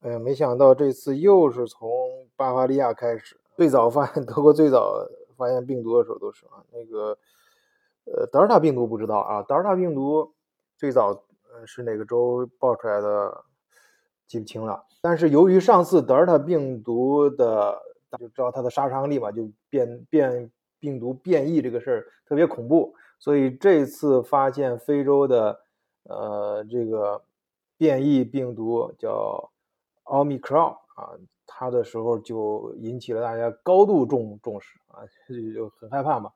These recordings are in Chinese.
哎呀，没想到这次又是从巴伐利亚开始。最早发现 德国最早发现病毒的时候都是啊，那个呃德尔塔病毒不知道啊，德尔塔病毒最早呃是哪个州爆出来的记不清了。但是由于上次德尔塔病毒的大家就知道它的杀伤力嘛，就变变病毒变异这个事儿特别恐怖，所以这次发现非洲的呃这个变异病毒叫。奥密克戎啊，它的时候就引起了大家高度重重视啊，就很害怕嘛。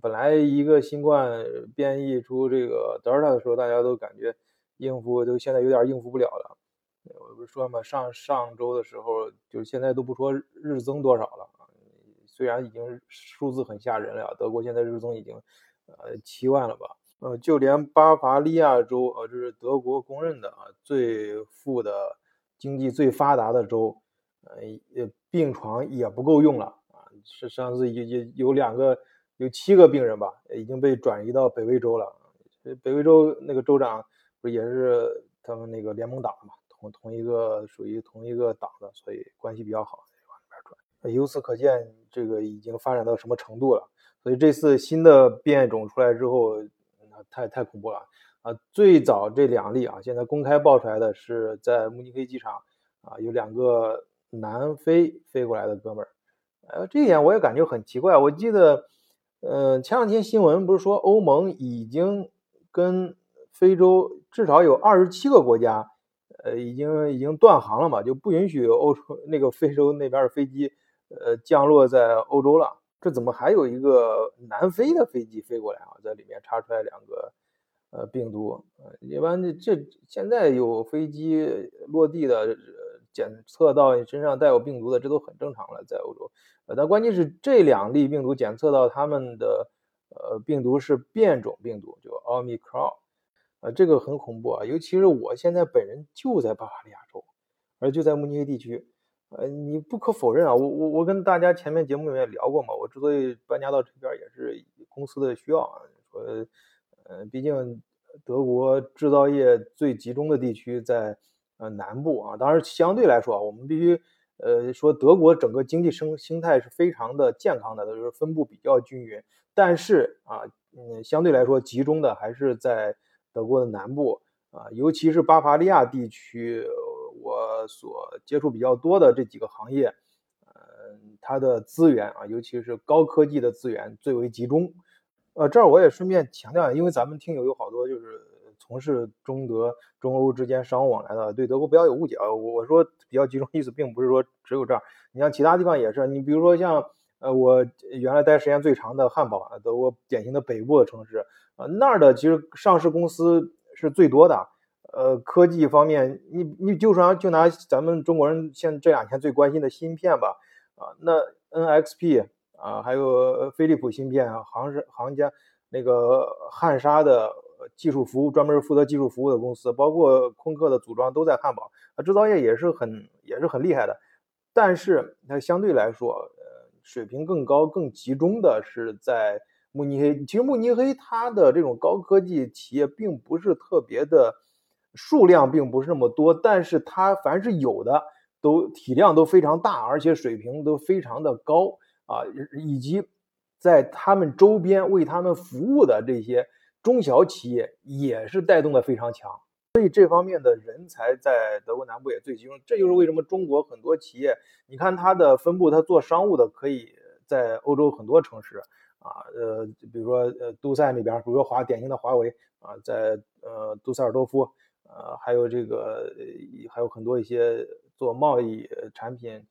本来一个新冠变异出这个德尔塔的时候，大家都感觉应付都现在有点应付不了了。我不是说嘛，上上周的时候，就是现在都不说日增多少了，虽然已经数字很吓人了，德国现在日增已经呃七万了吧？呃，就连巴伐利亚州啊，这是德国公认的啊最富的。经济最发达的州，呃，病床也不够用了啊！是上次有有有两个，有七个病人吧，已经被转移到北威州了。北威州那个州长不也是他们那个联盟党嘛，同同一个属于同一个党的，所以关系比较好，往那边转。由此可见，这个已经发展到什么程度了？所以这次新的变种出来之后，太太恐怖了。啊，最早这两例啊，现在公开爆出来的是在慕尼黑机场啊，有两个南非飞过来的哥们儿。呃，这一点我也感觉很奇怪。我记得，呃，前两天新闻不是说欧盟已经跟非洲至少有二十七个国家，呃，已经已经断航了嘛，就不允许欧洲那个非洲那边的飞机，呃，降落在欧洲了。这怎么还有一个南非的飞机飞过来啊？在里面查出来两个。呃，病毒，呃，一般这这现在有飞机落地的，检测到你身上带有病毒的，这都很正常了，在欧洲。呃，但关键是这两例病毒检测到他们的，呃，病毒是变种病毒，就奥密克戎，呃，这个很恐怖啊。尤其是我现在本人就在巴伐利亚州，而就在慕尼黑地区，呃，你不可否认啊，我我我跟大家前面节目里面聊过嘛，我之所以搬家到这边也是公司的需要啊，说。呃，毕竟德国制造业最集中的地区在呃南部啊，当然相对来说啊，我们必须呃说德国整个经济生生态是非常的健康的，就是分布比较均匀。但是啊，嗯，相对来说集中的还是在德国的南部啊，尤其是巴伐利亚地区，所接触比较多的这几个行业，嗯，它的资源啊，尤其是高科技的资源最为集中。呃，这儿我也顺便强调，因为咱们听友有好多就是从事中德、中欧之间商务往来的，对德国不要有误解啊。我我说比较集中意思，并不是说只有这儿，你像其他地方也是。你比如说像呃，我原来待时间最长的汉堡，德国典型的北部的城市啊，那儿的其实上市公司是最多的。呃，科技方面，你你就说就拿咱们中国人现这两天最关心的芯片吧，啊，那 NXP。啊，还有飞利浦芯片啊，行是行家那个汉莎的技术服务，专门负责技术服务的公司，包括空客的组装都在汉堡，啊，制造业也是很也是很厉害的。但是它相对来说，呃，水平更高、更集中的是在慕尼黑。其实慕尼黑它的这种高科技企业并不是特别的数量，并不是那么多，但是它凡是有的都体量都非常大，而且水平都非常的高。啊，以及在他们周边为他们服务的这些中小企业也是带动的非常强，所以这方面的人才在德国南部也最集中。这就是为什么中国很多企业，你看它的分布，它做商务的可以在欧洲很多城市啊，呃，比如说呃杜塞那边，比如说华典型的华为啊，在呃杜塞尔多夫，呃，还有这个还有很多一些做贸易产品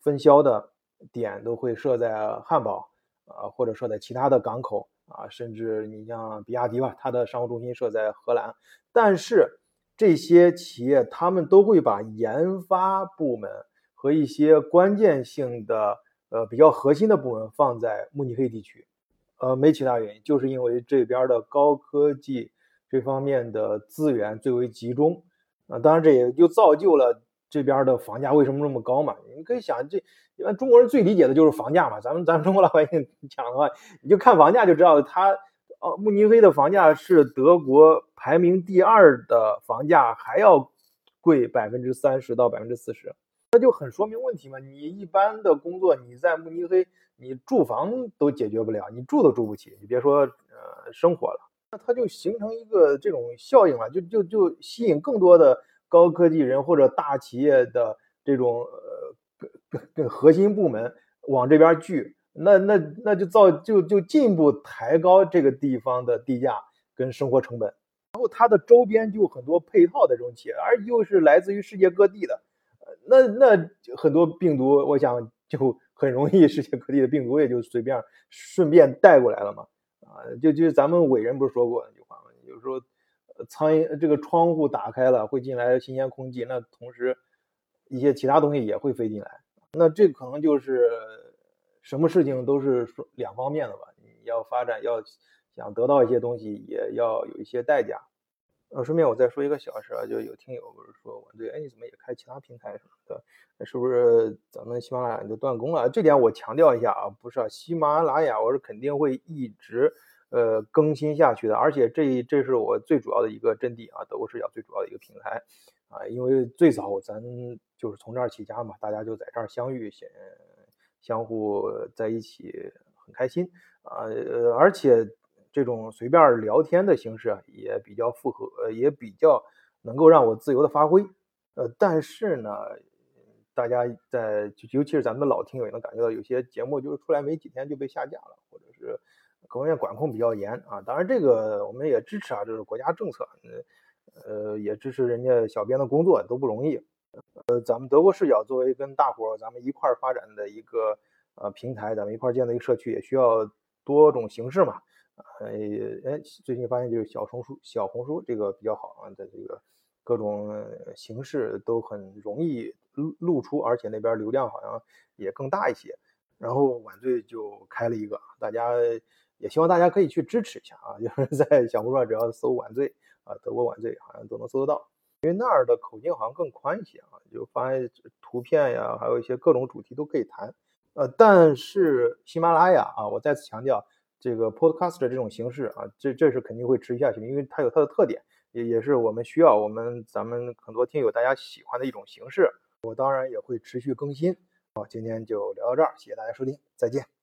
分销的。点都会设在汉堡，啊，或者设在其他的港口啊，甚至你像比亚迪吧，它的商务中心设在荷兰。但是这些企业他们都会把研发部门和一些关键性的、呃比较核心的部门放在慕尼黑地区。呃，没其他原因，就是因为这边的高科技这方面的资源最为集中。啊，当然这也就造就了。这边的房价为什么那么高嘛？你可以想，这一般中国人最理解的就是房价嘛。咱们咱们中国老百姓讲的话，你就看房价就知道，它呃慕尼黑的房价是德国排名第二的房价，还要贵百分之三十到百分之四十，那就很说明问题嘛。你一般的工作你在慕尼黑，你住房都解决不了，你住都住不起，你别说呃生活了。那它就形成一个这种效应了，就就就吸引更多的高科技人或者大企业的这种呃跟跟核心部门往这边聚，那那那就造就就进一步抬高这个地方的地价跟生活成本。然后它的周边就很多配套的这种企业，而又是来自于世界各地的，那那很多病毒，我想就很容易世界各地的病毒也就随便顺便带过来了嘛。啊，就就咱们伟人不是说过那句话吗？有时候，苍蝇这个窗户打开了会进来新鲜空气，那同时一些其他东西也会飞进来。那这可能就是什么事情都是说两方面的吧？你要发展，要想得到一些东西，也要有一些代价。呃，顺便我再说一个小事啊，就有听友不是说我对，哎，你怎么也开其他平台什么的？是不是咱们喜马拉雅就断供了？这点我强调一下啊，不是啊，喜马拉雅我是肯定会一直呃更新下去的，而且这这是我最主要的一个阵地啊，德国视角最主要的一个平台啊，因为最早咱就是从这儿起家嘛，大家就在这儿相遇，相相互在一起很开心啊，呃，而且。这种随便聊天的形式啊，也比较符合，呃，也比较能够让我自由的发挥，呃，但是呢，大家在，尤其是咱们的老听友也能感觉到，有些节目就是出来没几天就被下架了，或者是各方面管控比较严啊。当然，这个我们也支持啊，这是国家政策，呃，也支持人家小编的工作都不容易。呃，咱们德国视角作为跟大伙咱们一块发展的一个呃平台，咱们一块建的一个社区，也需要多种形式嘛。呃，哎，最近发现就是小红书，小红书这个比较好啊，在这个各种形式都很容易露露出，而且那边流量好像也更大一些。然后晚醉就开了一个，大家也希望大家可以去支持一下啊，就是在小红书上只要搜晚醉啊，德国晚醉好像都能搜得到，因为那儿的口径好像更宽一些啊，就发图片呀，还有一些各种主题都可以谈。呃，但是喜马拉雅啊，我再次强调。这个 podcast 的这种形式啊，这这是肯定会持续下去，因为它有它的特点，也也是我们需要我们咱们很多听友大家喜欢的一种形式。我当然也会持续更新。好，今天就聊到这儿，谢谢大家收听，再见。